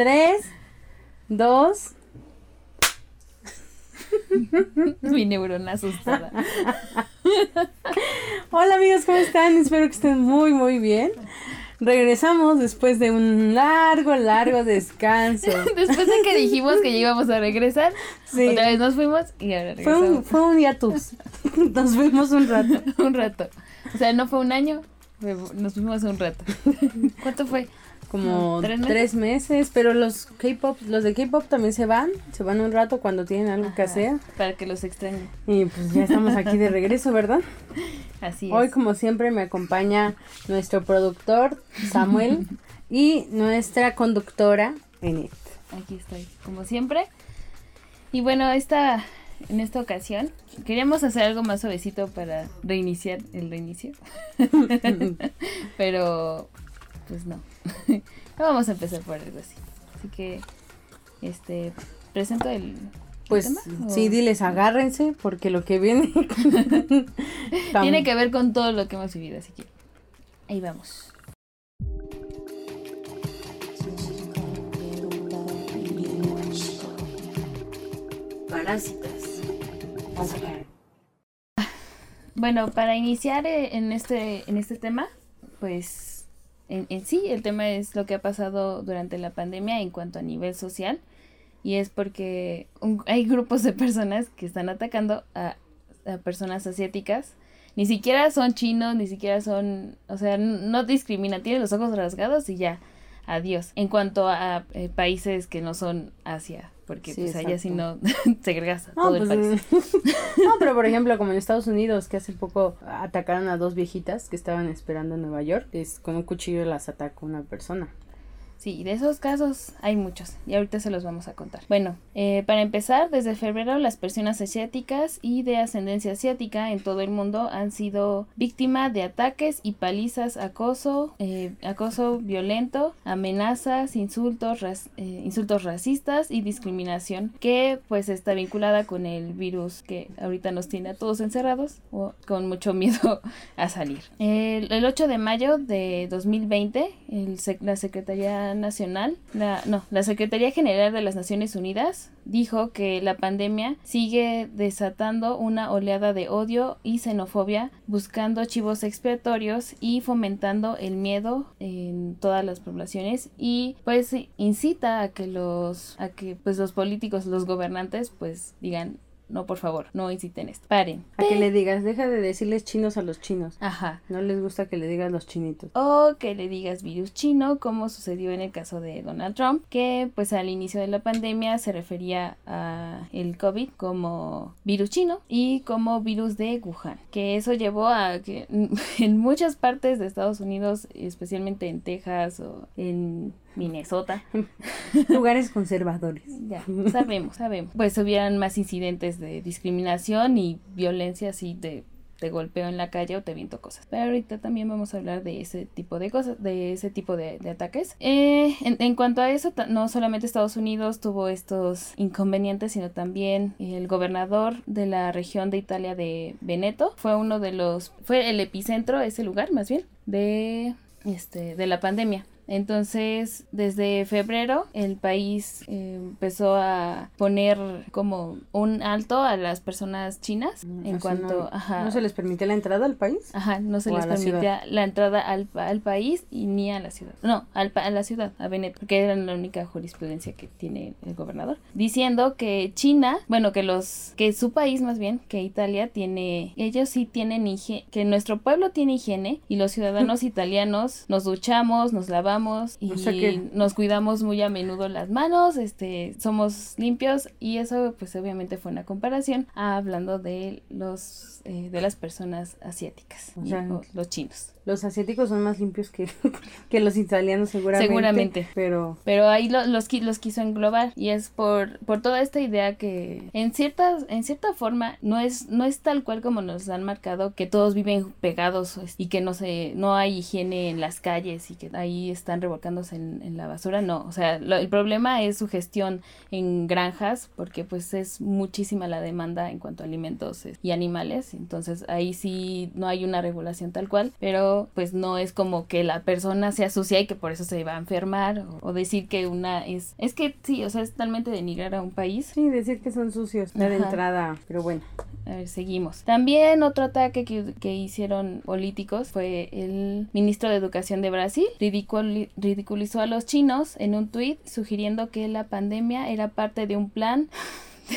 Tres, dos. Mi neurona asustada. Hola amigos, ¿cómo están? Espero que estén muy, muy bien. Regresamos después de un largo, largo descanso. Después de que dijimos que íbamos a regresar, otra vez nos fuimos y ahora Fue un, regresamos. fue un hiatus. Nos fuimos un rato. Un rato. O sea, no fue un año, nos fuimos un rato. ¿Cuánto fue? Como ¿Tres tres meses? pero los K-pop, los de K-pop también se van, se van un rato cuando tienen algo que hacer. Para que los extrañe. Y pues ya estamos aquí de regreso, ¿verdad? Así es. Hoy, como siempre, me acompaña nuestro productor, Samuel, y nuestra conductora, Enid. Aquí estoy, como siempre. Y bueno, esta, en esta ocasión queríamos hacer algo más suavecito para reiniciar el reinicio. Pero, pues no. no vamos a empezar por algo así. Así que, este, presento el... Pues tema, sí, diles, agárrense, porque lo que viene... Tiene que ver con todo lo que hemos vivido, así que ahí vamos. Parásitas. Bueno, para iniciar eh, en este, en este tema, pues en, en sí el tema es lo que ha pasado durante la pandemia en cuanto a nivel social y es porque un- hay grupos de personas que están atacando a, a personas asiáticas. Ni siquiera son chinos, ni siquiera son, o sea, no discriminan, tienen los ojos rasgados y ya, adiós. En cuanto a eh, países que no son Asia, porque Sí, pues allá si no segregas a No, todo el pues, país. no, pero por ejemplo, como en Estados Unidos, que hace poco atacaron a dos viejitas que estaban esperando en Nueva York, es con un cuchillo las atacó una persona. Sí, de esos casos hay muchos y ahorita se los vamos a contar. Bueno, eh, para empezar, desde febrero las personas asiáticas y de ascendencia asiática en todo el mundo han sido víctimas de ataques y palizas, acoso, eh, acoso violento, amenazas, insultos, ras- eh, insultos racistas y discriminación que pues está vinculada con el virus que ahorita nos tiene a todos encerrados o con mucho miedo a salir. El, el 8 de mayo de 2020, el la Secretaría Nacional, la, no, la Secretaría General de las Naciones Unidas dijo que la pandemia sigue desatando una oleada de odio y xenofobia, buscando chivos expiatorios y fomentando el miedo en todas las poblaciones y pues incita a que los a que pues los políticos, los gobernantes pues digan no, por favor, no inciten esto. Paren. A que le digas, deja de decirles chinos a los chinos. Ajá. No les gusta que le digas los chinitos. O que le digas virus chino, como sucedió en el caso de Donald Trump, que pues al inicio de la pandemia se refería a el COVID como virus chino y como virus de Wuhan. Que eso llevó a que en muchas partes de Estados Unidos, especialmente en Texas o en Minnesota, Lugares conservadores. ya sabemos, sabemos, pues hubieran más incidentes de discriminación y violencia así de te golpeo en la calle o te viento cosas. Pero ahorita también vamos a hablar de ese tipo de cosas, de ese tipo de, de ataques. Eh, en, en cuanto a eso, no solamente Estados Unidos tuvo estos inconvenientes, sino también el gobernador de la región de Italia de Veneto fue uno de los, fue el epicentro, ese lugar más bien, de, este, de la pandemia. Entonces, desde febrero, el país eh, empezó a poner como un alto a las personas chinas en O sea, cuanto, no, ajá, ¿No se les permite la entrada al país? Ajá, no se les la permitía la entrada al, al país y ni a la ciudad. No, al, a la ciudad, a Veneto, porque era la única jurisprudencia que tiene el gobernador. Diciendo que China, bueno, que los, que su país más bien, que Italia tiene, ellos sí tienen higiene, que nuestro pueblo tiene higiene y los ciudadanos italianos nos duchamos, nos lavamos y O sea que- nos cuidamos muy a menudo las manos, este, somos limpios y eso pues obviamente fue una comparación a hablando de los, eh, de las personas asiáticas, O y- sea, o los chinos. Los asiáticos son más limpios que, que los italianos seguramente. Seguramente. Pero Pero ahí lo- los, los quiso englobar y es por, por toda esta idea que en ciertas, en cierta forma no es, no es tal cual como nos han marcado que todos viven pegados y que no se, no hay higiene en las calles y que ahí está están revolcándose en, en la basura, no, o sea, lo- el problema es su gestión en granjas, porque pues es muchísima la demanda en cuanto a alimentos y animales, entonces ahí sí no hay una regulación tal cual, pero pues no es como que la persona sea sucia y que por eso se va a enfermar, o, o decir que una es, es que sí, o sea, es totalmente denigrar a un país, Sí, decir que son sucios de entrada, pero bueno. a ver, seguimos. También otro ataque que, que hicieron políticos fue el ministro de Educación de Brasil. Ridiculi- ridiculizó a los chinos en un tuit sugiriendo que la pandemia era parte de un plan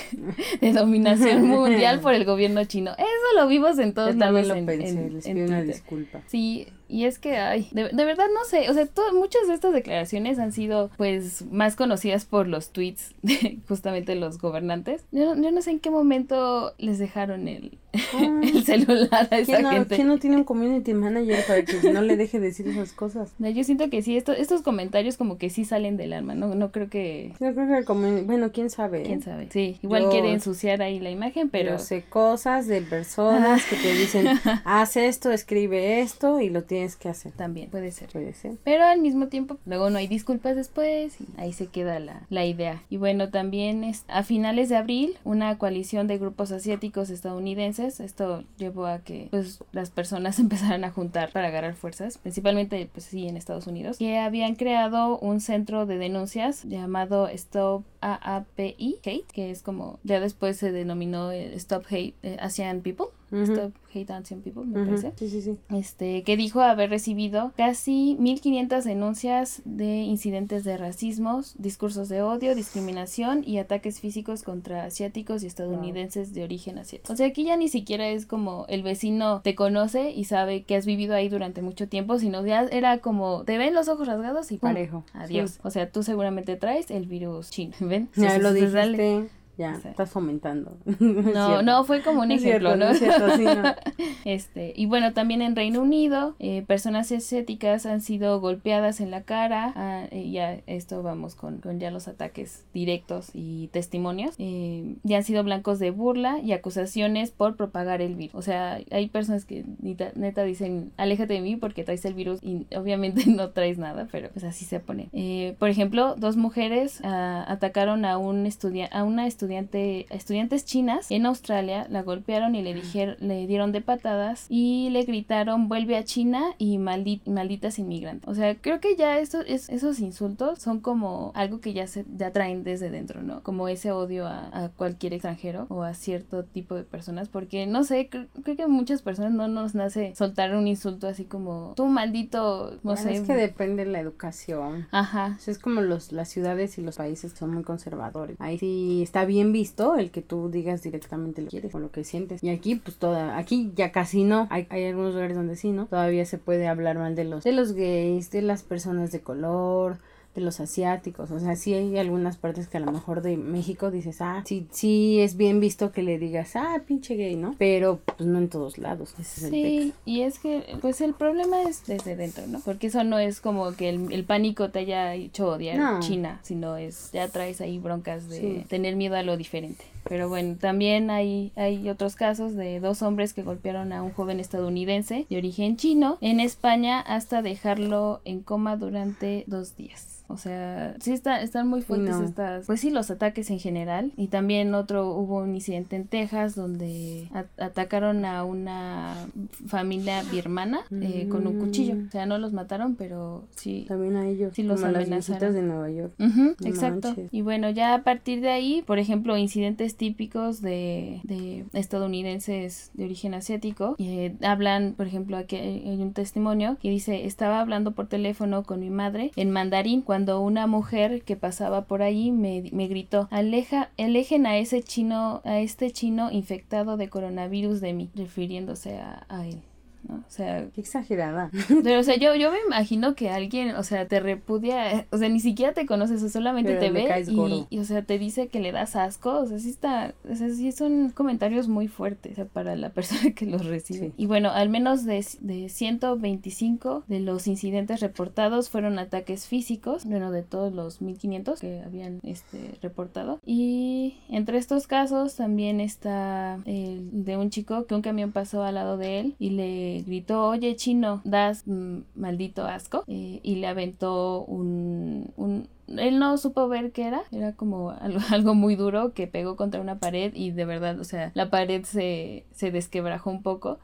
de dominación mundial por el gobierno chino. Eso lo vimos en todos Yo lados lo en, pensé, en- les en pido una Twitter. disculpa. Sí, y es que, ay, de, de verdad no sé, o sea, to- muchas de estas declaraciones han sido, pues, más conocidas por los tweets de justamente los gobernantes. Yo, yo no sé en qué momento les dejaron el, Ah, el celular a esa ¿Quién no, gente. quién no tiene un community manager para que no le deje decir esas cosas? No, Yo siento que sí, esto- estos comentarios como que sí salen del alma, no, no creo que... Yo creo que el community, bueno, quién sabe. ¿eh? ¿Quién sabe? Sí, igual Yo- quiere ensuciar ahí la imagen, pero... Yo sé cosas de personas que te dicen, haz esto, escribe esto y lo tienes que hacer. También puede ser. Puede ser. Pero al mismo tiempo, luego no hay disculpas después y ahí se queda la, la idea. Y bueno, también es, a finales de abril, una coalición de grupos asiáticos estadounidenses, esto llevó a que pues las personas empezaran a juntar para agarrar fuerzas, principalmente pues sí en Estados Unidos, que habían creado un centro de denuncias llamado Stop AAPI Hate, que es como ya después se denominó el Stop Hate eh, Asian People, Stop Hate Asian People, me parece Sí, sí, sí. este, que dijo haber recibido casi 1.500 denuncias de incidentes de racismos, discursos de odio, discriminación y ataques físicos contra asiáticos y estadounidenses de origen asiático. O sea, aquí ya ni siquiera es como el vecino te conoce y sabe que has vivido ahí durante mucho tiempo, sino ya era como te ven los ojos rasgados y pum, Parejo. Adiós. Sí. O sea, tú seguramente traes el virus chino, ¿ven? Ya lo pues, dale. Ya, Sí. estás fomentando. No, no, fue como un es ejemplo, cierto, ¿no? es cierto, sí, no. Este, y bueno, también en Reino Unido, eh, personas asiáticas han sido golpeadas en la cara. ah, eh, ya esto vamos con, con ya los ataques directos y testimonios. eh, y han sido blancos de burla y acusaciones por propagar el virus. O sea, hay personas que neta, neta dicen, aléjate de mí porque traes el virus y obviamente no traes nada, pero pues así se pone. Eh, por ejemplo, dos mujeres ah, atacaron a un estudia a una estudiante, a estudiantes chinas en Australia, la golpearon y le dijeron, le dieron de patadas y le gritaron vuelve a China y maldi- malditas inmigrantes. O sea, creo que ya esto, es, esos insultos son como algo que ya se ya traen desde dentro, ¿no? Como ese odio a, a cualquier extranjero o a cierto tipo de personas, porque no sé, cre- creo que muchas personas no nos nace soltar un insulto así como tú maldito, no sé. Es que depende de la educación. Ajá. O sea, es como los, las ciudades y los países son muy conservadores. Ahí sí está bien visto el que tú digas directamente lo que quieres o lo que sientes. Y aquí, pues toda, aquí ya casi no. Hay, hay algunos lugares donde sí, ¿no? Todavía se puede hablar mal de los, de los gays, de las personas de color, de los asiáticos. O sea, sí hay algunas partes que a lo mejor de México dices, ah, sí, sí es bien visto que le digas, ah, pinche gay, ¿no? Pero pues no en todos lados. Ese es el Sí, y es que, pues el problema es desde dentro, ¿no? Porque eso no es como que el, el pánico te haya hecho odiar No. China, sino es, ya traes ahí broncas de Sí. tener miedo a lo diferente. Pero bueno, también hay, hay otros casos de dos hombres que golpearon a un joven estadounidense de origen chino en España hasta dejarlo en coma durante dos días. O sea, sí está, están muy fuertes No. estas, pues sí, los ataques en general. Y también otro, hubo un incidente en Texas donde atacaron a una familia birmana eh, con un cuchillo. Mm. O sea, no los mataron, pero sí. También a ellos, Sí los como las amenazaron. viejitas de Nueva York. No exacto. manches. Y bueno, ya a partir de ahí, por ejemplo, incidentes típicos de, de estadounidenses de origen asiático, eh, hablan, por ejemplo, aquí hay un testimonio que dice, estaba hablando por teléfono con mi madre en mandarín cuando una mujer que pasaba por ahahí me, me gritó, aleja, alejen a ese chino, a este chino infectado de coronavirus de mí, refiriéndose a, a él. ¿No? O sea, Qué exagerada. pero, o sea, yo, yo me imagino que alguien, o sea, te repudia, o sea, ni siquiera te conoces, o solamente Pero te ve y, o sea, te dice que le das asco, o sea, sí está, o sea, sí son comentarios muy fuertes, o sea, para la persona que los recibe. Sí. Y bueno, al menos de, de 125 de los incidentes reportados fueron ataques físicos, bueno, de todos los 1500 que habían, este, reportado. Y entre estos casos también está el de un chico que un camión pasó al lado de él y le gritó, oye chino, das mm, maldito asco, eh, y le aventó un, un, él no supo ver qué era, era como algo, algo, muy duro que pegó contra una pared y de verdad, o sea, la pared se, se desquebrajó un poco.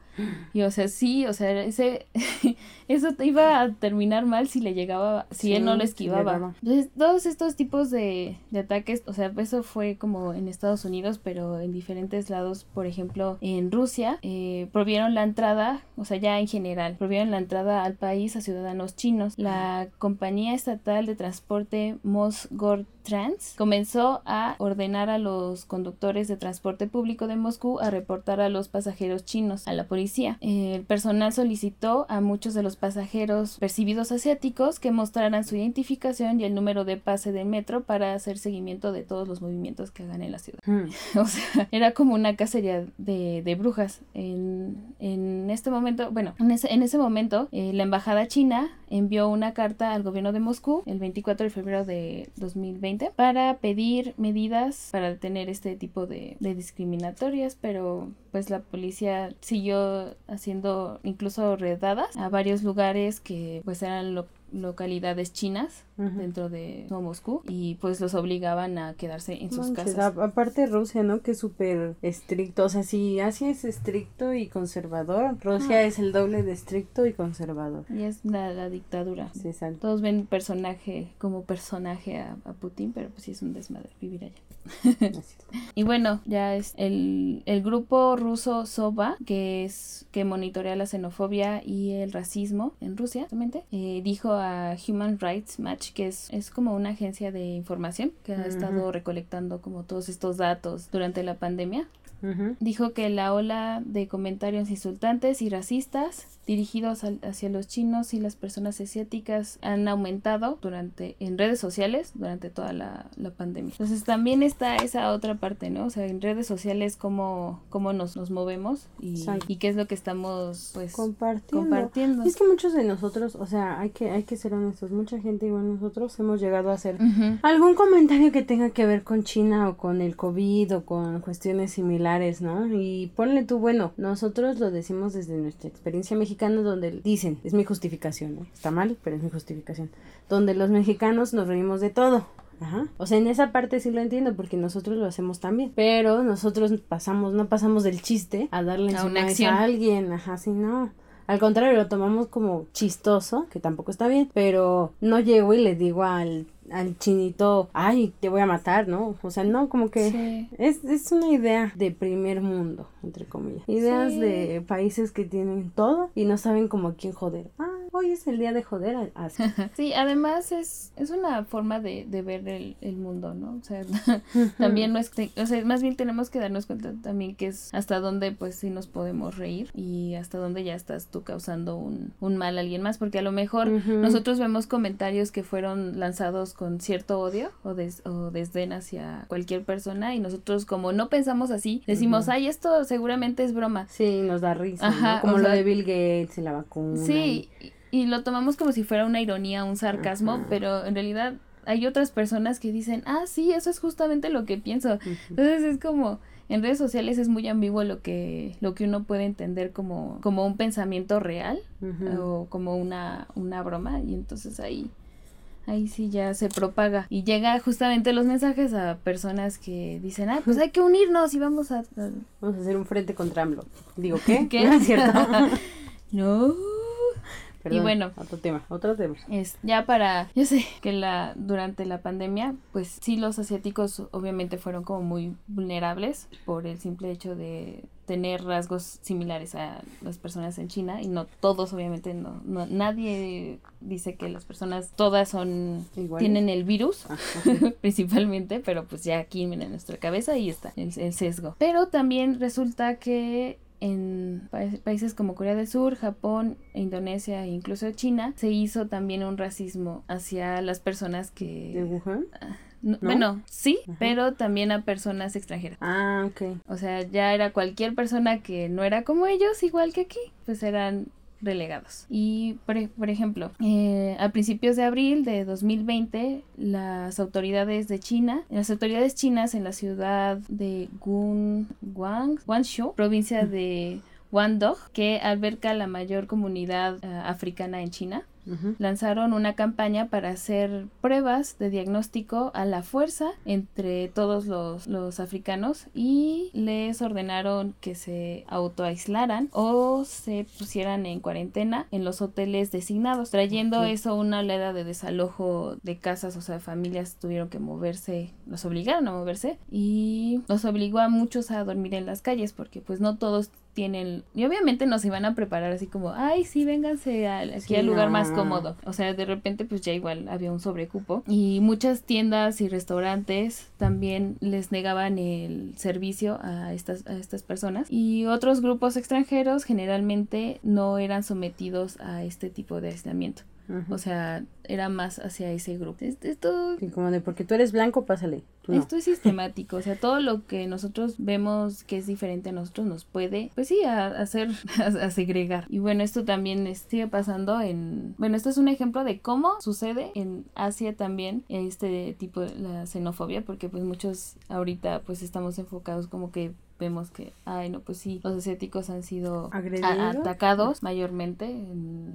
Y o sea, sí, o sea, ese, eso iba a terminar mal si le llegaba, si él no lo esquivaba. Entonces, todos estos tipos de, de, ataques, o sea, eso fue como en Estados Unidos, pero en diferentes lados, por ejemplo, en Rusia, eh, prohibieron la entrada, o sea, ya en general, prohibieron la entrada al país a ciudadanos chinos. La compañía estatal de transporte Mosgor Trans comenzó a ordenar a los conductores de transporte público de Moscú a reportar a los pasajeros chinos a la policía. El personal solicitó a muchos de los pasajeros percibidos asiáticos que mostraran su identificación y el número de pase del metro para hacer seguimiento de todos los movimientos que hagan en la ciudad. Hmm. o sea, era como una cacería de, de brujas. En, en, este momento, bueno, en ese, en ese momento, eh, la embajada china envió una carta al gobierno de Moscú el 24 de febrero de 2020 para pedir medidas para detener este tipo de, discriminatorias, pero pues la policía siguió haciendo incluso redadas a varios lugares que pues eran lo localidades chinas dentro de Moscú y pues los obligaban a quedarse en sus casas. aparte Rusia, ¿no? Que es súper estricto, o sea, si Asia es estricto y conservador, Rusia ah. es el doble de estricto y conservador. Y es la, dictadura. Sí, Todos ven personaje como personaje a, Putin, pero pues sí es un desmadre vivir allá. y bueno, ya es el, el grupo ruso SOBA, que es que monitorea la xenofobia y el racismo en Rusia, eh, dijo a Human Rights Match, que es, es como una agencia de información que ha estado recolectando como todos estos datos durante la pandemia. Dijo que la ola de comentarios insultantes y racistas dirigidos hacia los chinos y las personas asiáticas han aumentado durante en redes sociales durante toda la, pandemia. Entonces también está esa otra parte, ¿no? O sea, en redes sociales cómo, cómo nos, nos movemos y, y, qué es lo que estamos pues compartiendo. Es que muchos de nosotros, o sea, hay que, hay que ser honestos, mucha gente igual nosotros hemos llegado a hacer algún comentario que tenga que ver con China o con el COVID o con cuestiones similares, ¿no? Y ponle tú, bueno, nosotros lo decimos desde nuestra experiencia mexicana donde dicen, es mi justificación, ¿eh? está mal, pero es mi justificación, donde los mexicanos nos reímos de todo. Ajá. O sea, en esa parte sí lo entiendo porque nosotros lo hacemos también. Pero nosotros pasamos, no pasamos del chiste a darle a, una acción. a alguien. Ajá, sí, no. Al contrario, lo tomamos como chistoso, que tampoco está bien, pero no llego y le digo al al chinito, ay, te voy a matar, ¿no? O sea, no, como que es, es una idea de primer mundo, entre comillas. Ideas de países que tienen todo y no saben como a quién joder. Ah, hoy es el día de joder así. sí, además es, es una forma de, de ver el, el, mundo, ¿no? O sea, también no es, o sea, más bien tenemos que darnos cuenta también que es hasta dónde pues sí nos podemos reír y hasta dónde ya estás tú causando un, un mal a alguien más, porque a lo mejor nosotros vemos comentarios que fueron lanzados con cierto odio o, des, o desdén hacia cualquier persona y nosotros como no pensamos así, decimos, ay, esto seguramente es broma. Sí, nos da risa, Como lo de Bill Gates y la vacuna. Sí, y lo tomamos como si fuera una ironía, un sarcasmo, pero en realidad hay otras personas que dicen, ah, sí, eso es justamente lo que pienso. Entonces es como, en redes sociales es muy ambiguo lo que, lo que uno puede entender como, como un pensamiento real o como una, una broma y entonces ahí ahí sí ya se propaga y llega justamente los mensajes a personas que dicen, ah, pues hay que unirnos y vamos a... Vamos a hacer un frente contra AMLO. Digo, ¿qué? ¿Qué? ¿No es cierto? no y bueno, otro tema, otro tema. Es ya para, yo sé que la durante la pandemia, pues sí los asiáticos obviamente fueron como muy vulnerables por el simple hecho de tener rasgos similares a las personas en China y no todos obviamente no, nadie dice que las personas todas son tienen el virus ah, principalmente pero pues ya aquí en nuestra cabeza ahí está el sesgo. Pero también resulta que en países como Corea del Sur, Japón, Indonesia e incluso China, se hizo también un racismo hacia las personas que... ¿De Wuhan? Ah, bueno, sí, pero también a personas extranjeras. Ah, ok. O sea, ya era cualquier persona que no era como ellos, igual que aquí, pues eran relegados. Y, por, por ejemplo, eh, a principios de abril de 2020, las autoridades de China, las autoridades chinas en la ciudad de Gun, Guang, Guangzhou, provincia de Wandong, que alberga la mayor comunidad eh, africana en China. Lanzaron una campaña para hacer pruebas de diagnóstico a la fuerza entre todos los, los africanos y les ordenaron que se autoaislaran o se pusieran en cuarentena en los hoteles designados, trayendo eso una oleada de desalojo de casas, o sea, familias tuvieron que moverse, los obligaron a moverse y los obligó a muchos a dormir en las calles porque pues no todos tienen y obviamente nos iban a preparar así como ay sí vénganse aquí al lugar más cómodo o sea de repente pues ya igual había un sobrecupo. Y muchas tiendas y restaurantes también les negaban el servicio a estas a estas personas. Y otros grupos extranjeros generalmente no eran sometidos a este tipo de aislamiento o sea, era más hacia ese grupo. Esto, como de porque tú eres blanco, pásale. Esto es sistemático, o sea, todo lo que nosotros vemos que es diferente a nosotros nos puede, pues sí, a, hacer, a, segregar. Y bueno, esto también sigue pasando en, bueno, esto es un ejemplo de cómo sucede en Asia también este tipo de la xenofobia, porque pues muchos ahorita pues estamos enfocados como que vemos que, ay, no, pues sí, los asiáticos han sido atacados mayormente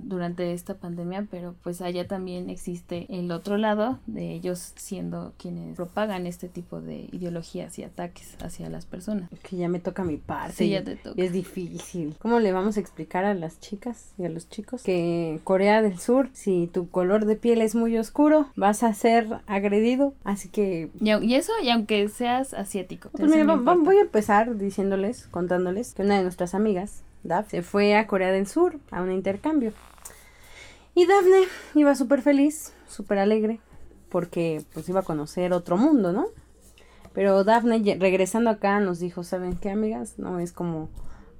durante esta pandemia, pero pues allá también existe el otro lado de ellos siendo quienes propagan este tipo de ideologías y ataques hacia las personas. Que ya me toca mi parte. Sí, ya te toca. Y es difícil. ¿Cómo le vamos a explicar a las chicas y a los chicos que Corea del Sur, si tu color de piel es muy oscuro, vas a ser agredido? Así que... Y, eso, y aunque seas asiático. Pues mira, voy a empezar diciéndoles, contándoles que una de nuestras amigas, Daf, se fue a Corea del Sur a un intercambio. Y Daphne iba súper feliz, súper alegre, porque pues iba a conocer otro mundo, ¿no? Pero Daphne regresando acá nos dijo, ¿saben qué, amigas? No es como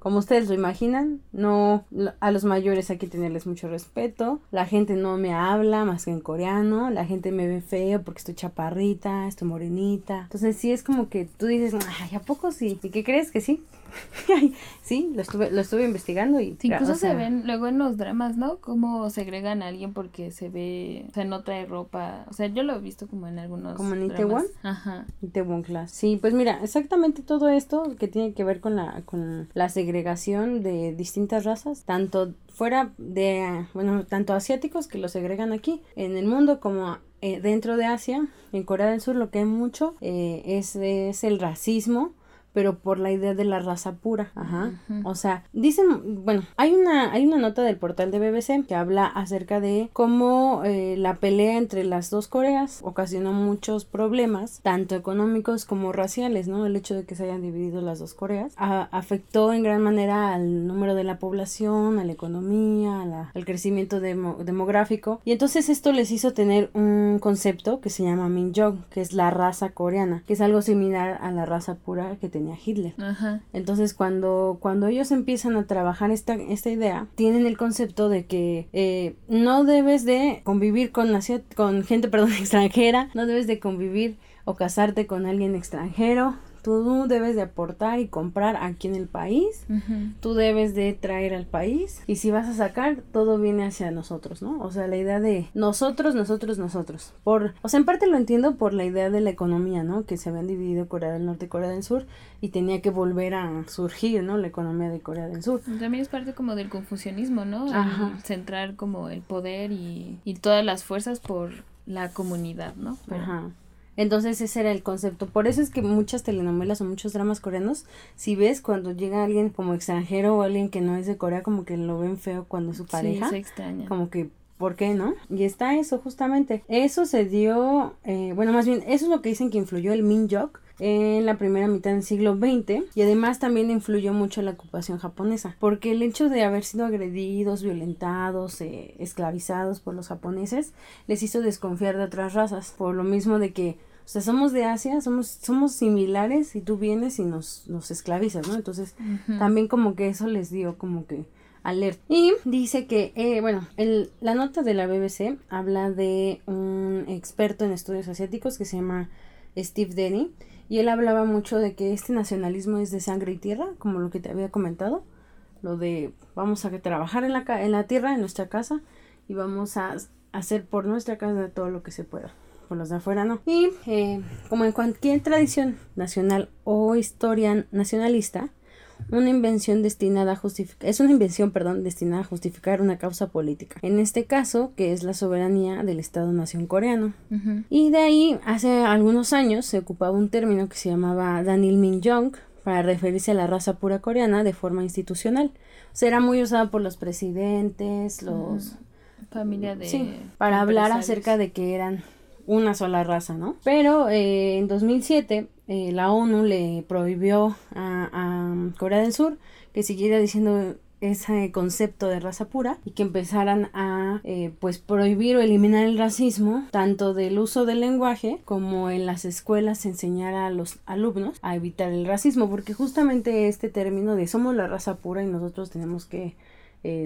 como ustedes lo imaginan, no a los mayores hay que tenerles mucho respeto. La gente no me habla más que en coreano, la gente me ve feo porque estoy chaparrita, estoy morenita. Entonces sí es como que tú dices, "Ay, ¿a poco sí?" ¿Y qué crees que sí? sí, lo estuve, lo estuve investigando y... incluso se ven luego en los dramas, ¿no? Cómo segregan a alguien porque se ve, o sea, no trae ropa. O sea, yo lo he visto como en algunos Como en Itaewon. Ajá. Itaewon Class. Sí, pues mira, exactamente todo esto que tiene que ver con la, con la segregación de distintas razas, tanto fuera de, bueno, tanto asiáticos que lo segregan aquí en el mundo como eh, dentro de Asia, en Corea del Sur lo que hay mucho eh, es, es el racismo pero por la idea de la raza pura. Ajá. O sea, dicen, bueno, hay una, hay una nota del portal de BBC que habla acerca de cómo eh, la pelea entre las dos Coreas ocasionó muchos problemas, tanto económicos como raciales, ¿no? El hecho de que se hayan dividido las dos Coreas afectó en gran manera al número de la población, a la economía, al crecimiento demográfico. Y entonces esto les hizo tener un concepto que se llama Minjong, que es la raza coreana, que es algo similar a la raza pura que tenía Hitler. Entonces cuando, cuando ellos empiezan a trabajar esta, esta idea, tienen el concepto de que eh, no debes de convivir con, con gente perdón, extranjera, no debes de convivir o casarte con alguien extranjero, tú debes de aportar y comprar aquí en el país, tú debes de traer al país y si vas a sacar, todo viene hacia nosotros, ¿no? O sea, la idea de nosotros, nosotros, nosotros. Por, o sea, en parte lo entiendo por la idea de la economía, ¿no? Que se habían dividido Corea del Norte y Corea del Sur y tenía que volver a surgir, ¿no? La economía de Corea del Sur. También es parte como del confucianismo, ¿no? Centrar como el poder y, y todas las fuerzas por la comunidad, ¿no? Ajá. Entonces ese era el concepto. Por eso es que muchas telenovelas o muchos dramas coreanos, si ves cuando llega alguien como extranjero o alguien que no es de Corea, como que lo ven feo cuando es su pareja. Sí, extraña. Como que ¿Por qué no? Y está eso justamente. Eso se dio, eh, bueno, más bien, eso es lo que dicen que influyó el Minjok en la primera mitad del siglo XX y además también influyó mucho la ocupación japonesa porque el hecho de haber sido agredidos, violentados, eh, esclavizados por los japoneses les hizo desconfiar de otras razas por lo mismo de que o sea, somos de Asia, somos, somos similares y tú vienes y nos, nos esclavizas, ¿no? Entonces, también como que eso les dio como que alerta. Y dice que, eh, bueno, el, la nota de la BBC habla de un experto en estudios asiáticos que se llama Steve Denny. Y él hablaba mucho de que este nacionalismo es de sangre y tierra, como lo que te había comentado. Lo de vamos a trabajar en la, en la tierra, en nuestra casa, y vamos a hacer por nuestra casa todo lo que se pueda por los de afuera no. Y eh, como en cualquier tradición nacional o historia nacionalista, una invención destinada a justificar, es una invención, perdón, destinada a justificar una causa política. En este caso, que es la soberanía del Estado-nación coreano. Y de ahí, hace algunos años, se ocupaba un término que se llamaba Danil Min-jong para referirse a la raza pura coreana de forma institucional. O sea, era muy usado por los presidentes, los... Familia de... Sí, para hablar acerca de que eran una sola raza, ¿no? Pero eh, en 2007 eh, la ONU le prohibió a, Corea del Sur que siguiera diciendo ese concepto de raza pura y que empezaran a eh, pues prohibir o eliminar el racismo tanto del uso del lenguaje como en las escuelas enseñar a los alumnos a evitar el racismo porque justamente este término de somos la raza pura y nosotros tenemos que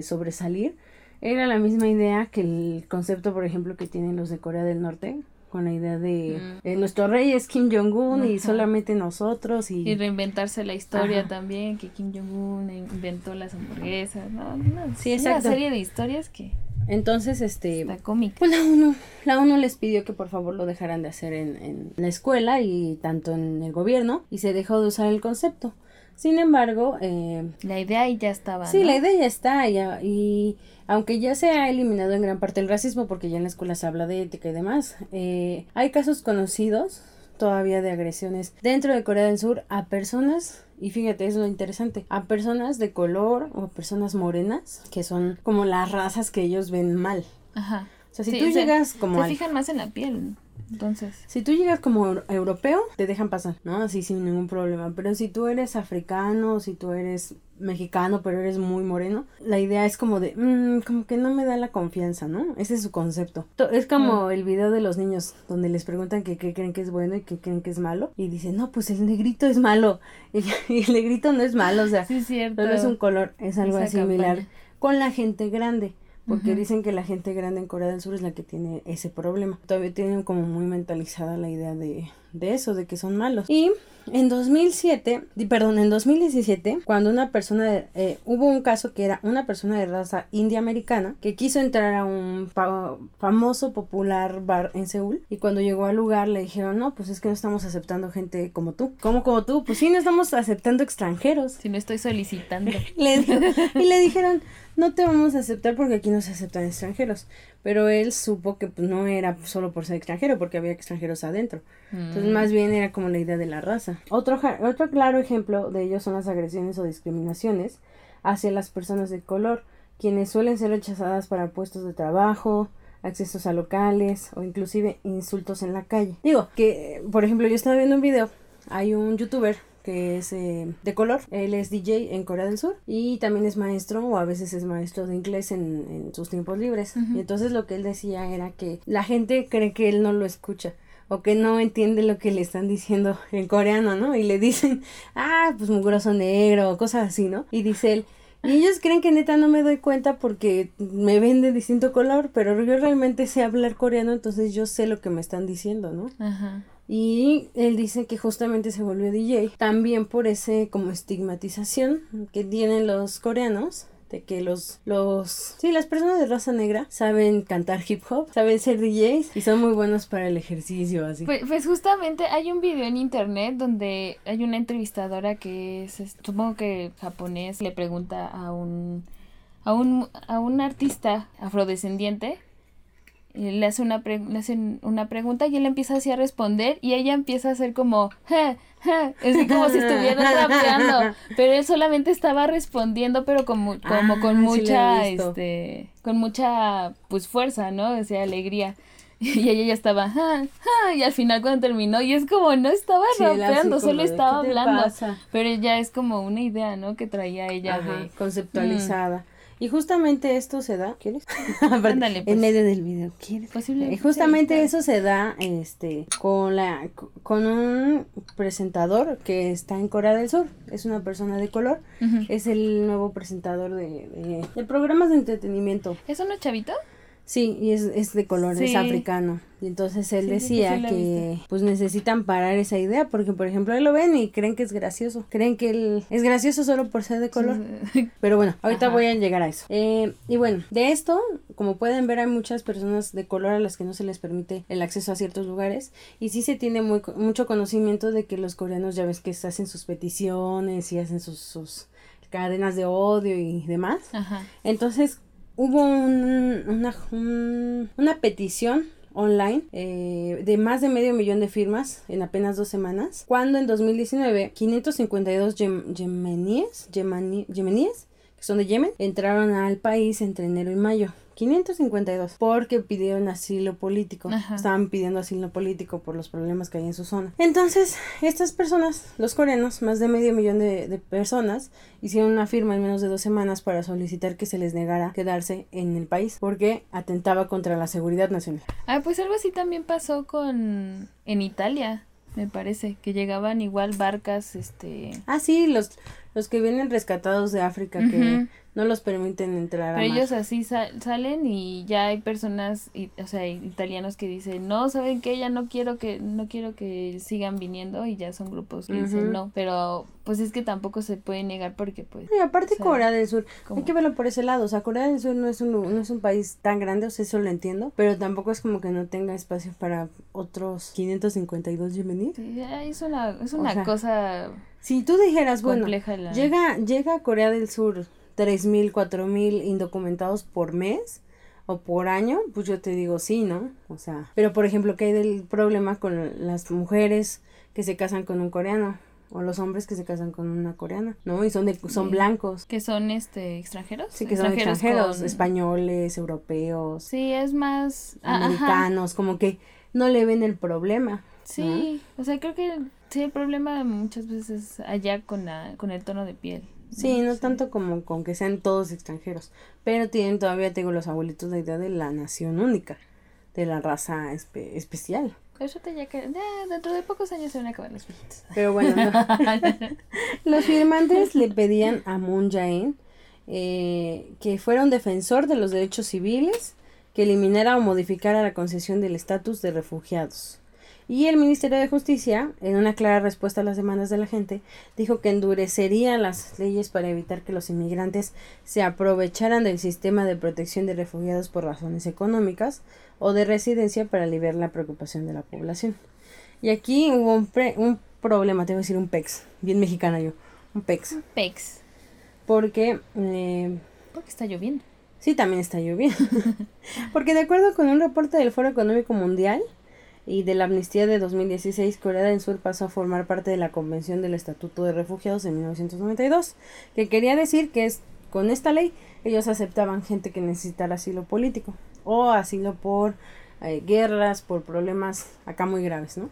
sobresalir era la misma idea que el concepto por ejemplo que tienen los de Corea del Norte con la idea de mm. eh, nuestro rey es Kim Jong-un y solamente nosotros y... y reinventarse la historia también, que Kim Jong-un inventó las hamburguesas, ¿no? sí, exacto. Una serie de historias que... Entonces, este... Está cómica. Pues la ONU, la ONU les pidió que por favor lo dejaran de hacer en, en la escuela y tanto en el gobierno y se dejó de usar el concepto. Sin embargo, eh, la idea ya estaba. Sí, la idea ya está, ya, y aunque ya se ha eliminado en gran parte el racismo, porque ya en la escuela se habla de ética y demás, eh, hay casos conocidos todavía de agresiones dentro de Corea del Sur a personas y fíjate, es lo interesante. A personas de color o personas morenas, que son como las razas que ellos ven mal. Ajá. O sea, si tú llegas como. Se fijan más en la piel. Entonces. Si tú llegas como europeo, te dejan pasar, ¿no? Así sin ningún problema. Pero si tú eres africano, si tú eres mexicano, pero eres muy moreno, la idea es como de, mmm, como que no me da la confianza, ¿no? Ese es su concepto. Es como mm. el video de los niños donde les preguntan qué creen que es bueno y qué creen que es malo. Y dicen, no, pues el negrito es malo. Y, el negrito no es malo, o sea, sí, cierto. es un color, es algo similar con la gente grande porque dicen que la gente grande en Corea del Sur es la que tiene ese problema. Todavía tienen como muy mentalizada la idea de, de eso, de que son malos. Y en 2007, perdón, en 2017, cuando una persona, eh, hubo un caso que era una persona de raza india americana que quiso entrar a un famoso popular bar en Seúl y cuando llegó al lugar le dijeron, no, pues es que no estamos aceptando gente como tú. ¿Cómo como tú? Pues sí, no estamos aceptando extranjeros. Si no estoy solicitando. y le dijeron, no te vamos a aceptar porque aquí no se aceptan extranjeros. Pero él supo que pues, no era solo por ser extranjero, porque había extranjeros adentro. Entonces, mm. más bien era como la idea de la raza. Otro, otro claro ejemplo de ello son las agresiones o discriminaciones hacia las personas de color, quienes suelen ser rechazadas para puestos de trabajo, accesos a locales o inclusive insultos en la calle. Digo que, por ejemplo, yo estaba viendo un video, hay un youtuber que es eh, de color. Él es DJ en Corea del Sur y también es maestro o a veces es maestro de inglés en, en sus tiempos libres. Y entonces lo que él decía era que la gente cree que él no lo escucha o que no entiende lo que le están diciendo en coreano, ¿no? Y le dicen, ah, pues mugroso negro o cosas así, ¿no? Y dice él, y ellos creen que neta no me doy cuenta porque me ven de distinto color, pero yo realmente sé hablar coreano, entonces yo sé lo que me están diciendo, ¿no? Ajá. Y él dice que justamente se volvió DJ también por ese como estigmatización que tienen los coreanos de que los, los, sí, las personas de raza negra saben cantar hip hop, saben ser DJs y son muy buenos para el ejercicio, así. Pues, pues justamente hay un video en internet donde hay una entrevistadora que es, supongo que japonés, le pregunta a un, a un, a un artista afrodescendiente le hace una le hacen una pregunta y él empieza así a responder y ella empieza a hacer como es como si estuviera rapeando pero él solamente estaba respondiendo pero como como con ah, mucha este con mucha pues fuerza no o sea alegría. Y ella ya estaba y al final cuando terminó y es como no estaba rapeando solo estaba hablando. pero ya es como una idea no que traía ella de conceptualizada y justamente esto se da, ¿quieres? Ándale, En pues. medio del video, ¿quieres? Y justamente eso se da este con la con un presentador que está en Corea del Sur, es una persona de color, es el nuevo presentador de, de, programas de entretenimiento. ¿Es uno chavito? Sí, y es, es de color, es africano. Y entonces él Sí, decía sí que pues necesitan parar esa idea porque por ejemplo él lo ven y creen que es gracioso. Creen que él es gracioso solo por ser de color. Pero bueno, ahorita Ajá. voy a llegar a eso. Eh, y bueno, de esto, como pueden ver, hay muchas personas de color a las que no se les permite el acceso a ciertos lugares. Y sí se tiene muy, mucho conocimiento de que los coreanos ya ves que hacen sus peticiones y hacen sus, sus cadenas de odio y demás. Ajá. Entonces hubo un- una, un- una petición online eh, de más de medio millón de firmas en apenas dos semanas, cuando en 2019 552 yem- yemeníes, yemeníes, que son de Yemen, entraron al país entre enero y mayo. 552 porque pidieron asilo político. Ajá. Estaban pidiendo asilo político por los problemas que hay en su zona. Entonces, estas personas, los coreanos, más de medio millón de, de personas, hicieron una firma en menos de dos semanas para solicitar que se les negara quedarse en el país porque atentaba contra la seguridad nacional. Ah, pues algo así también pasó con en Italia, me parece, que llegaban igual barcas, este, Ah, sí, los, los que vienen rescatados de África que. No los permiten entrar a pero mar. ellos así sal- salen y ya hay personas, y- o sea, italianos que dicen, no, saben que ya no quiero que, no quiero que sigan viniendo y ya son grupos que dicen no, pero pues es que tampoco se puede negar porque pues, Y aparte O sea, Corea del Sur, ¿cómo? hay que verlo por ese lado, o sea, Corea del Sur no es un, no es un país tan grande, o sea, eso lo entiendo, pero tampoco es como que no tenga espacio para otros 552 yemeníes. sí, es una, es una sea, cosa Si tú dijeras, bueno, la... llega, llega a Corea del Sur 3.000, 4.000 indocumentados por mes o por año, pues yo te digo sí, ¿no? O sea, pero por ejemplo, ¿qué hay del problema con las mujeres que se casan con un coreano? O los hombres que se casan con una coreana, ¿no? Y son de, son Sí. blancos. que son este extranjeros Sí, que son extranjeros, con- españoles, europeos, Sí, es más ah, ajá. americanos, como que no le ven el problema. Sí, o sea, creo que sí, el problema muchas veces es allá con, la, con el tono de piel. Sí, no tanto como con que sean todos extranjeros, pero tienen todavía, tengo los abuelitos, la idea de la nación única, de la raza espe- especial. Eso te ya que ya, dentro de pocos años se van a acabar los viejitos. Pero bueno, no. los firmantes le pedían a Moon Jae-in eh, que fuera un defensor de los derechos civiles, que eliminara o modificara la concesión del estatus de refugiados. Y el Ministerio de Justicia, en una clara respuesta a las demandas de la gente, dijo que endurecería las leyes para evitar que los inmigrantes se aprovecharan del sistema de protección de refugiados por razones económicas o de residencia para aliviar la preocupación de la población. Y aquí hubo un, pre- un problema, te voy a decir un PEX, bien mexicana yo, un PEX, Pex. porque eh, Porque está lloviendo. Sí, también está lloviendo. Porque de acuerdo con un reporte del Foro Económico Mundial y de la Amnistía de 2016, Corea del Sur pasó a formar parte de la Convención del Estatuto de Refugiados en 1992, que quería decir que es con esta ley ellos aceptaban gente que necesitara asilo político o asilo por eh, guerras, por problemas acá muy graves, ¿no?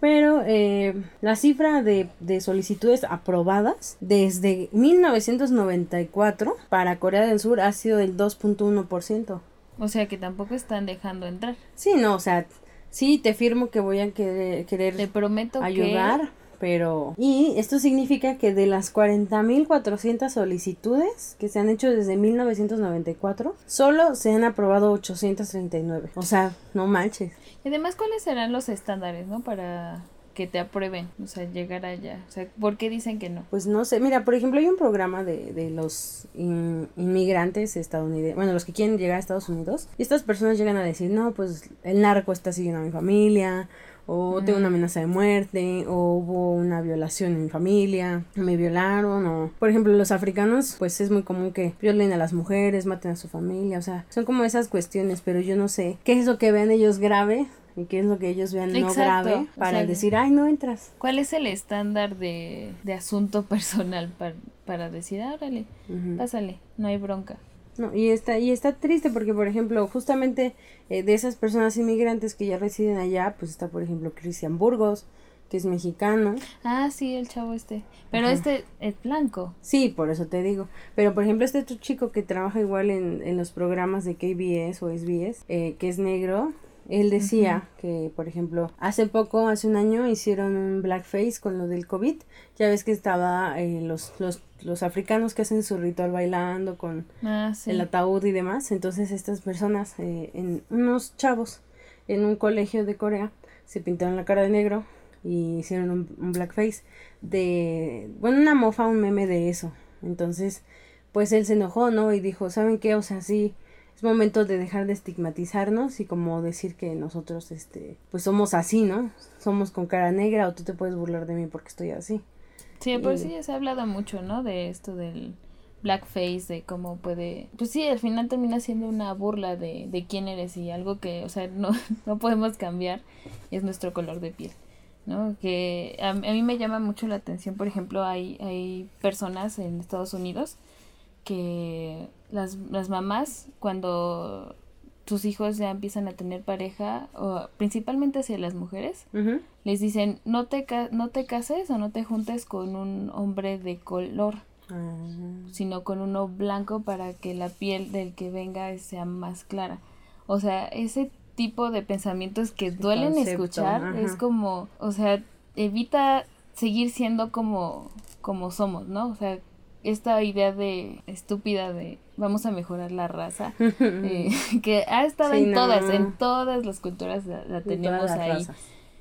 Pero eh, la cifra de, de solicitudes aprobadas desde 1994 para Corea del Sur ha sido del 2.1%. O sea que tampoco están dejando entrar. Sí, no, o sea, sí te firmo que voy a querer, querer Te prometo ayudar, pero... Y esto significa que de las 40.400 solicitudes que se han hecho desde 1994, solo se han aprobado 839. O sea, no manches. Y además, ¿cuáles serán los estándares, no? Para que te aprueben, o sea, llegar allá. O sea, ¿por qué dicen que no? Pues no sé, mira, por ejemplo, hay un programa de, de los in- inmigrantes estadounidenses, bueno, los que quieren llegar a Estados Unidos, y estas personas llegan a decir, no, pues el narco está siguiendo a mi familia, o tengo una amenaza de muerte, o hubo una violación en mi familia, me violaron, o por ejemplo, los africanos, pues es muy común que violen a las mujeres, maten a su familia, o sea, son como esas cuestiones, pero yo no sé qué es lo que vean ellos grave. Y qué es lo que ellos vean no Exacto, grave o para sea, decir, ay, no entras. ¿Cuál es el estándar de, de asunto personal para, para decir, ah, órale, Ujú. pásale, no hay bronca? No, y está, y está triste porque, por ejemplo, justamente eh, de esas personas inmigrantes que ya residen allá, pues está, por ejemplo, Cristian Burgos, que es mexicano. Ah, sí, el chavo este. Pero Ajá. este es blanco. Sí, por eso te digo. Pero, por ejemplo, este otro chico que trabaja igual en, en los programas de KBS o SBS, eh, que es negro, él decía que, por ejemplo, hace poco, hace un año, hicieron un blackface con lo del COVID. Ya ves que estaba eh, los, los, los africanos que hacen su ritual bailando con Ah, sí. el ataúd y demás. Entonces estas personas, eh, en unos chavos en un colegio de Corea, se pintaron la cara de negro y hicieron un, un blackface de, bueno, una mofa, un meme de eso. Entonces, pues él se enojó, ¿no? Y dijo, ¿saben qué? O sea, sí, es momento de dejar de estigmatizarnos y como decir que nosotros, este, pues somos así, ¿no? Somos con cara negra o tú te puedes burlar de mí porque estoy así. Sí, por Y- sí se ha hablado mucho, ¿no? De esto del blackface, de cómo puede... Pues sí, al final termina siendo una burla de, de quién eres y algo que, o sea, no, no podemos cambiar, es nuestro color de piel, ¿no? Que a, a mí me llama mucho la atención, por ejemplo, hay, hay personas en Estados Unidos que las, las mamás cuando sus hijos ya empiezan a tener pareja, o principalmente hacia las mujeres, les dicen no te ca- no te cases o no te juntes con un hombre de color Ah, sino con uno blanco para que la piel del que venga sea más clara o sea ese tipo de pensamientos que duelen concepto, escuchar es como o sea evita seguir siendo como como somos no o sea esta idea de estúpida de vamos a mejorar la raza eh, que ha estado Sí, en todas en todas las culturas la, tenemos ahí razas.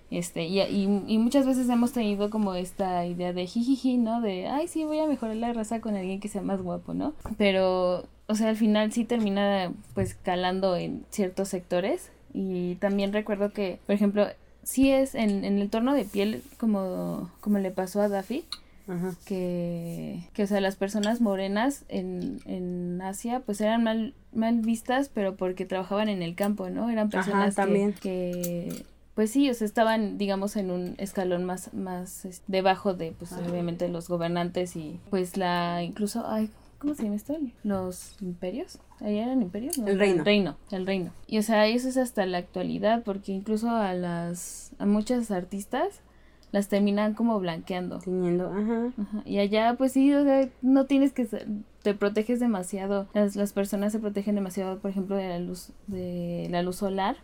este, y, y, y muchas veces hemos tenido como esta idea de jijiji, ¿no? De, ay, sí, voy a mejorar la raza con alguien que sea más guapo, ¿no? Pero, o sea, al final sí termina pues calando en ciertos sectores. Y también recuerdo que, por ejemplo, sí es en, en el tono de piel como, como le pasó a Daffy, Ajá. que, que o sea, las personas morenas en, en Asia pues eran mal, mal vistas, pero porque trabajaban en el campo, ¿no? Eran personas que- también. que, pues sí, o sea, estaban, digamos, en un escalón más, más es- debajo de, pues obviamente los gobernantes y pues la, incluso, ay, ¿cómo se llama esto? Los imperios. ¿Ahí eran imperios? No, El reino. El reino, el reino. Y o sea, eso es hasta la actualidad, porque incluso a las, a muchas artistas las terminan como blanqueando. Tiñendo, ajá. Ajá, Y allá, pues sí, o sea, no tienes que ser- te proteges demasiado. Las, las personas se protegen demasiado, por ejemplo, de la luz, de la luz solar.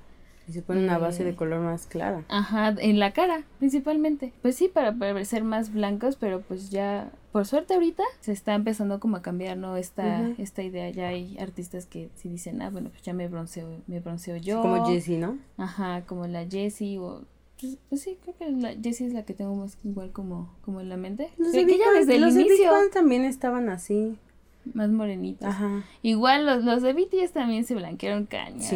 Y se pone una base Eh, de color más clara. Ajá, en la cara, principalmente. Pues sí, para parecer más blancos, pero pues ya, por suerte ahorita, se está empezando como a cambiar, ¿no? Esta, esta idea. Ya hay artistas que sí dicen, ah, bueno, pues ya me bronceo, me bronceo yo. Como Jessie, ¿no? Ajá, como la Jessie o... Pues, pues sí, creo que la Jessie es la que tengo más igual como, como en la mente. Los de que Big ella Bang- desde el los de Big inicio, Bang también estaban así. más morenitos. Ajá. Igual los, los de BTS también se blanquearon caña. Sí.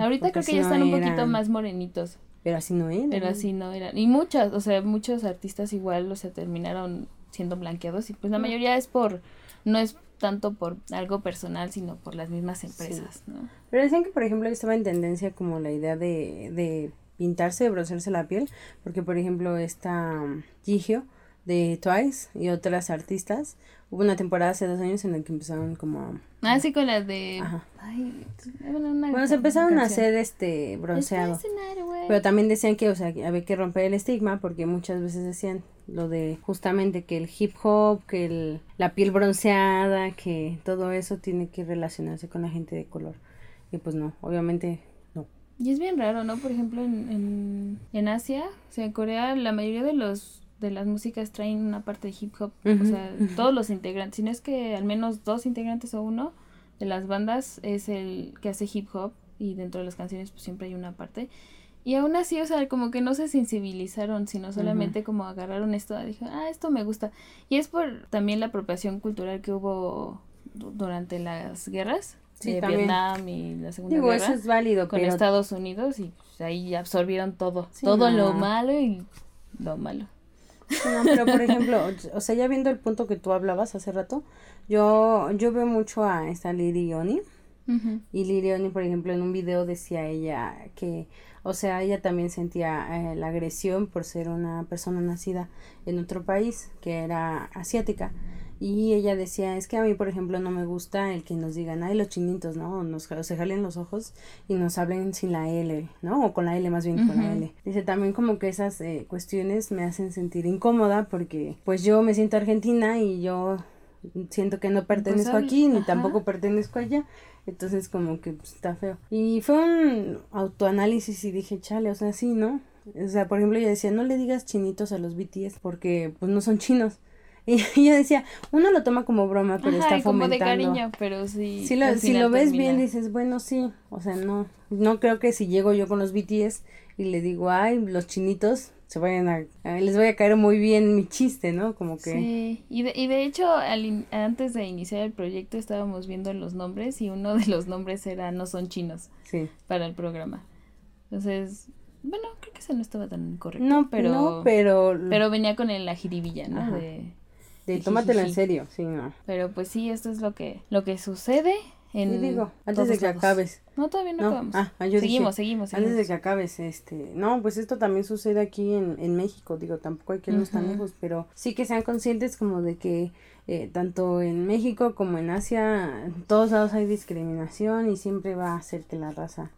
Ahorita creo que ya no están un poquito más morenitos. Pero así no eran. Pero así no eran. Y muchas, o sea, muchos artistas igual, o sea, terminaron siendo blanqueados. Y pues la mayoría es por, no es tanto por algo personal, sino por las mismas empresas, ¿no? Pero decían que, por ejemplo, estaba en tendencia como la idea de, de pintarse, broncearse la piel. Porque, por ejemplo, esta um, Jihyo de Twice y otras artistas, hubo una temporada hace dos años en la que empezaron como. Ah, sí, con las de... Ajá. Ay, bueno, una Bueno, se empezaron a hacer este bronceado. Pero también decían que, o sea, que había que romper el estigma porque muchas veces decían lo de justamente que el hip hop, que el, la piel bronceada, que todo eso tiene que relacionarse con la gente de color. Y pues no, obviamente. Y es bien raro, ¿no? Por ejemplo, en, en, en Asia, o sea, en Corea, la mayoría de los de las músicas traen una parte de hip hop. O sea, todos los integrantes, si no es que al menos dos integrantes o uno de las bandas es el que hace hip hop y dentro de las canciones pues siempre hay una parte. Y aún así, o sea, como que no se sensibilizaron, sino solamente como agarraron esto, dijeron, ah, esto me gusta. Y es por también la apropiación cultural que hubo du- durante las guerras Sí, de también. Vietnam y la Segunda Digo, Guerra eso es válido, con pero Estados Unidos y pues, ahí absorbieron todo, Sí, todo no. lo malo y lo malo. No, pero por ejemplo, o sea, ya viendo el punto que tú hablabas hace rato, yo, yo veo mucho a esta Liri Oni. Ujú. Y Lirioni, por ejemplo, en un video decía ella que, o sea, ella también sentía eh, la agresión por ser una persona nacida en otro país, que era asiática. Y ella decía, es que a mí, por ejemplo, no me gusta el que nos digan, ay, los chinitos, ¿no? Nos o se jalen los ojos y nos hablen sin la L, ¿no? O con la L más bien, con la. L. Dice, también como que esas eh, cuestiones me hacen sentir incómoda porque, pues yo me siento argentina y yo siento que no pertenezco Pues, aquí, ni ajá. tampoco pertenezco allá, entonces como que pues, está feo. Y fue un autoanálisis y dije, chale, o sea, sí, ¿no? O sea, por ejemplo, yo decía, no le digas chinitos a los BTS porque pues no son chinos. Y yo decía, uno lo toma como broma, pero Ajá, está y como de fomentando. cariño, pero sí. Si lo, si lo ves termina- bien, dices, bueno, sí, o sea, no, no creo que si llego yo con los BTS y le digo, ay, los chinitos, se vayan a, a- les voy a caer muy bien mi chiste, ¿no? Como que, Sí, y de, y de hecho, al in- antes de iniciar el proyecto estábamos viendo los nombres y uno de los nombres era No son chinos sí. para el programa. Entonces, bueno, creo que ese no estaba tan correcto. No, pero, no, pero, pero venía con el, la jiribilla, ¿no? Ajá. De, de tómatelo en serio, sí, no. pero pues sí, esto es lo que, lo que sucede en Y digo, antes de que lados. acabes, No, todavía no, No, acabamos. ah, ah, yo seguimos, dije, seguimos, antes de que acabes, este, no, pues esto también sucede aquí en, en México, digo, tampoco hay que irnos tan lejos, pero sí que sean conscientes como de que eh, tanto en México como en Asia, en todos lados hay discriminación y siempre va a ser que la raza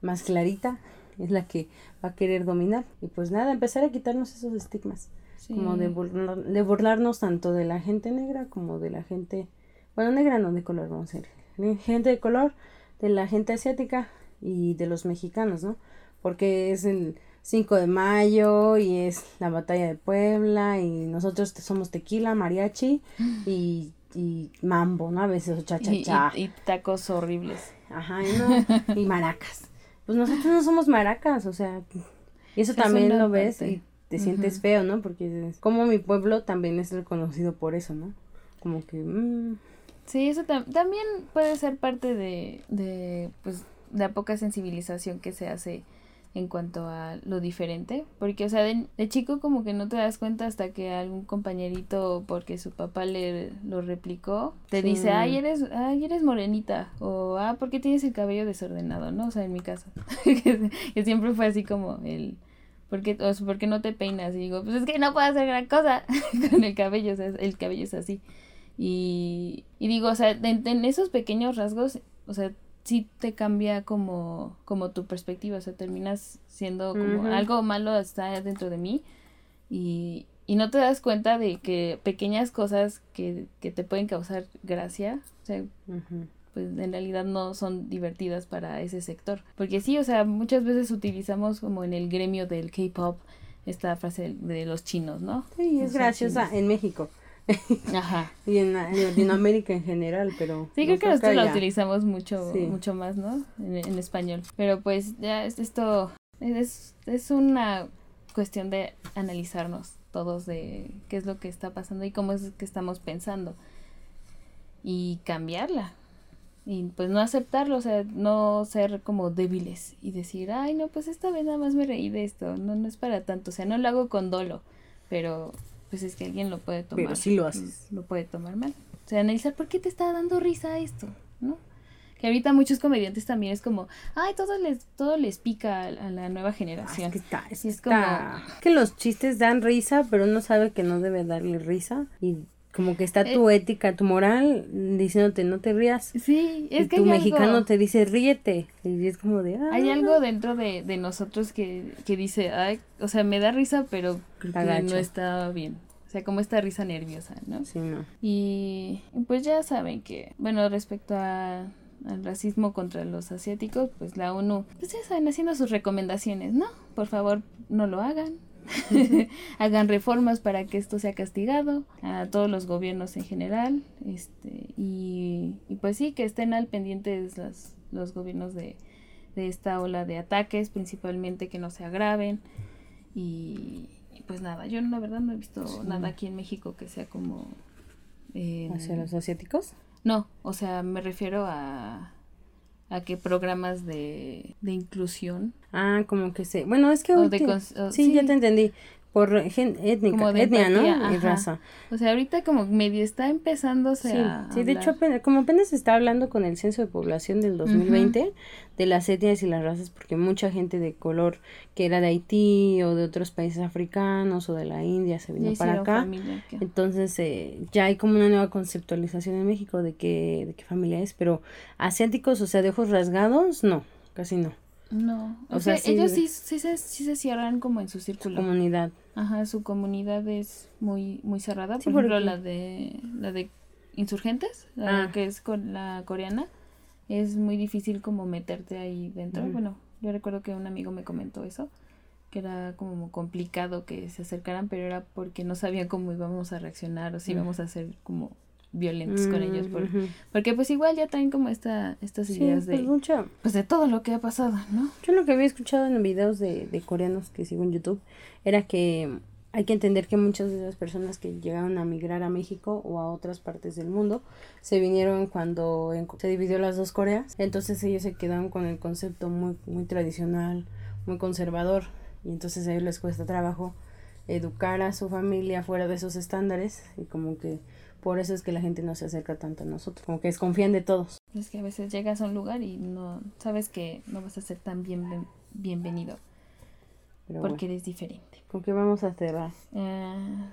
más clarita es la que va a querer dominar. Y pues nada, empezar a quitarnos esos estigmas, Sí. como de, burlar- de burlarnos tanto de la gente negra como de la gente, bueno, negra no de color, vamos a decir, de gente de color, de la gente asiática y de los mexicanos, ¿no? Porque es el 5 de mayo y es la batalla de Puebla y nosotros somos tequila, mariachi y, y mambo, ¿no? A veces o cha cha Y, cha. y- y tacos horribles. Ajá, y, no, y maracas. Pues nosotros no somos maracas, o sea, y eso Es también lo ves y te sientes feo, ¿no? Porque como mi pueblo también es reconocido por eso, ¿no? Como que, mm, Sí, eso tam- también puede ser parte de, de, pues, la poca sensibilización que se hace en cuanto a lo diferente. Porque, o sea, de, de chico como que no te das cuenta hasta que algún compañerito, porque su papá le lo replicó, te Sí. dice, ay, eres, ay, eres morenita. O, ah, ¿por qué tienes el cabello desordenado? ¿No? O sea, en mi caso. que siempre fue así como el... ¿Por qué, o sea, ¿por qué no te peinas? Y digo, pues es que no puedo hacer gran cosa con el cabello, o sea, el cabello es así. Y, y digo, o sea, en, en esos pequeños rasgos, o sea, sí te cambia como, como tu perspectiva, o sea, terminas siendo como Ujú. algo malo está dentro de mí y, y no te das cuenta de que pequeñas cosas que, que te pueden causar gracia, o sea, ujú. Pues en realidad no son divertidas para ese sector. Porque sí, o sea, muchas veces utilizamos como en el gremio del K-pop esta frase de, de los chinos, ¿no? Sí, es graciosa en México Ajá. y en, en Latinoamérica en general, pero... Sí, creo que nosotros la utilizamos mucho, Sí. mucho más, ¿no? En, en español. Pero pues ya es- esto es, es una cuestión de analizarnos todos de qué es lo que está pasando y cómo es que estamos pensando. Y cambiarla. Y pues no aceptarlo, o sea, no ser como débiles y decir, ay, no, pues esta vez nada más me reí de esto, no, no es para tanto, o sea, no lo hago con dolo, pero pues es que alguien lo puede tomar. Pero sí lo haces. Lo puede tomar mal. O sea, analizar por qué te está dando risa esto, ¿no? Que ahorita muchos comediantes también es como, ay, todo les, todo les pica a, a la nueva Ay, generación. que está, es es como- que los chistes dan risa, pero uno sabe que no debe darle risa y como que está Eh. tu ética, tu moral diciéndote no te rías. Sí, es y que tu hay mexicano algo, te dice ríete y es como de ah, hay algo dentro de, de nosotros que, que dice, ay, o sea, me da risa, pero creo que no está bien. O sea, como esta risa nerviosa, ¿no? Sí, no. Y pues ya saben que, bueno, respecto a, al racismo contra los asiáticos, pues la ONU, pues ya saben, haciendo sus recomendaciones, ¿no? Por favor, no lo hagan. hagan reformas para que esto sea castigado a todos los gobiernos en general este y, y pues sí que estén al pendientes las, los gobiernos de, de esta ola de ataques principalmente que no se agraven y, y pues nada yo la verdad no he visto Sí. nada aquí en México que sea como eh, hacia los asiáticos. no o sea me refiero a a que programas de, de inclusión Ah, como que se, bueno, es que o de o- sí, ya te entendí. Por gen- étnica, Como etnia, ¿no? Y raza. O sea, ahorita como medio está empezándose Sí, a sí, de hecho, hablar. apenas- como apenas se está hablando con el censo de población del 2020, de las etnias y las razas, porque mucha gente de color que era de Haití o de otros países africanos o de la India se vino para acá. Entonces eh, ya hay como una nueva conceptualización en México de qué, de qué familia es, pero asiáticos, o sea, de ojos rasgados, no, casi no. No, o, o sea, sea, sí- ellos sí, sí, se, sí se cierran como en su círculo. Comunidad. Ajá, su comunidad es muy muy cerrada. Sí, Por ejemplo, porque- la de la de Insurgentes, la Ah. que es con la coreana, es muy difícil como meterte ahí dentro. Bueno, yo recuerdo que un amigo me comentó eso, que era como complicado que se acercaran, pero era porque no sabían cómo íbamos a reaccionar o si Mm. íbamos a ser como violentos con ellos. por- porque pues igual ya traen como esta, estas Sí, ideas pues de, pues de todo lo que ha pasado, ¿no? Yo lo que había escuchado en videos de, de coreanos que sigo en YouTube era que hay que entender que muchas de esas personas que llegaron a migrar a México o a otras partes del mundo se vinieron cuando en- se dividió las dos Coreas. Entonces ellos se quedaron con el concepto muy, muy tradicional, muy conservador. Y entonces a ellos les cuesta trabajo educar a su familia fuera de esos estándares. Y como que por eso es que la gente no se acerca tanto a nosotros. Como que desconfían de todos. Es que a veces llegas a un lugar y no sabes que no vas a ser tan bien, bienvenido Pero porque bueno, eres diferente. ¿con qué vamos a cerrar? Ah,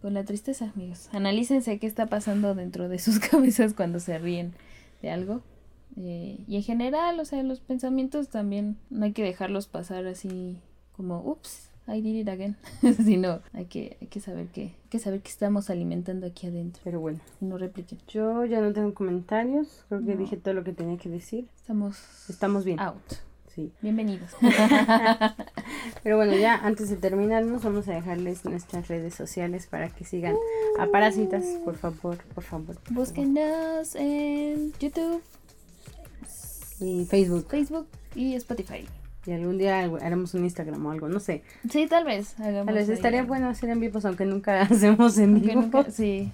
con la tristeza, amigos. Analícense qué está pasando dentro de sus cabezas cuando se ríen de algo. Eh, y en general, o sea, los pensamientos también no hay que dejarlos pasar así como, ups, I did it again. Sino hay que, hay que saber que, hay que saber que estamos alimentando aquí adentro. Pero bueno. No repliquen. Yo ya no tengo comentarios, creo que No. dije todo lo que tenía que decir. Estamos Estamos bien. out. Sí. Bienvenidos. Pero bueno, ya antes de terminarnos vamos a dejarles nuestras redes sociales para que sigan a Parásitas, por favor, por favor. por favor. Búsquenos en YouTube, Y Facebook. Facebook y Spotify. Y algún día haremos un Instagram o algo, no sé. Sí, tal vez. Hagamos Tal vez estaría bueno hacer en vivos, aunque nunca hacemos en Aunque vivo. nunca- sí,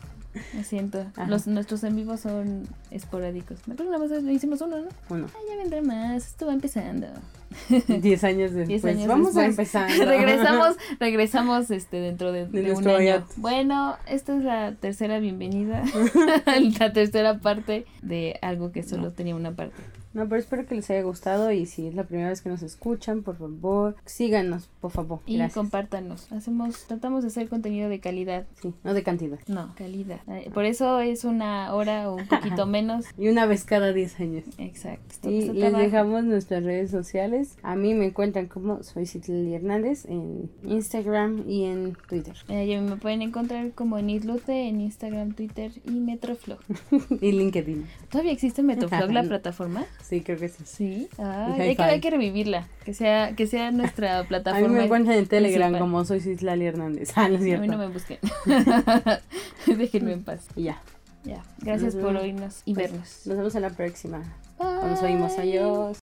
lo siento. Ajá. Los, nuestros en vivos son esporádicos. Me acuerdo una vez le hicimos uno, ¿no? Bueno, Ah, ya vendrá más. Esto va empezando. 10 años después. Diez años vamos a empezar. regresamos, regresamos este dentro de, De de un año. Bueno, esta es la tercera bienvenida. la tercera parte de algo que solo tenía una parte. No, pero espero que les haya gustado y si es la primera vez que nos escuchan, por favor, síganos, por favor. Y Gracias. compártanos. Hacemos, tratamos de hacer contenido de calidad. Sí, no de cantidad. No, calidad. Eh, Por eso es una hora o un poquito menos. Y una vez cada 10 años. Exacto. Y les trabajo. dejamos nuestras redes sociales. A mí me encuentran como soy Citlali Hernández en Instagram y en Twitter. Eh, me pueden encontrar como en Islute en Instagram, Twitter y Metroflog. y LinkedIn. ¿Todavía existe Metroflog la plataforma? Sí, creo que sí. Sí. Ah, hay, que, hay que revivirla. Que sea, que sea nuestra A mí plataforma. me encuentran en Telegram principal. como soy Citlali Hernández. Ah, no es A mí no me busquen. Déjenme en paz. Y ya. Ya. Gracias por oírnos y Pues, vernos. Nos vemos en la próxima. Nos oímos. Adiós.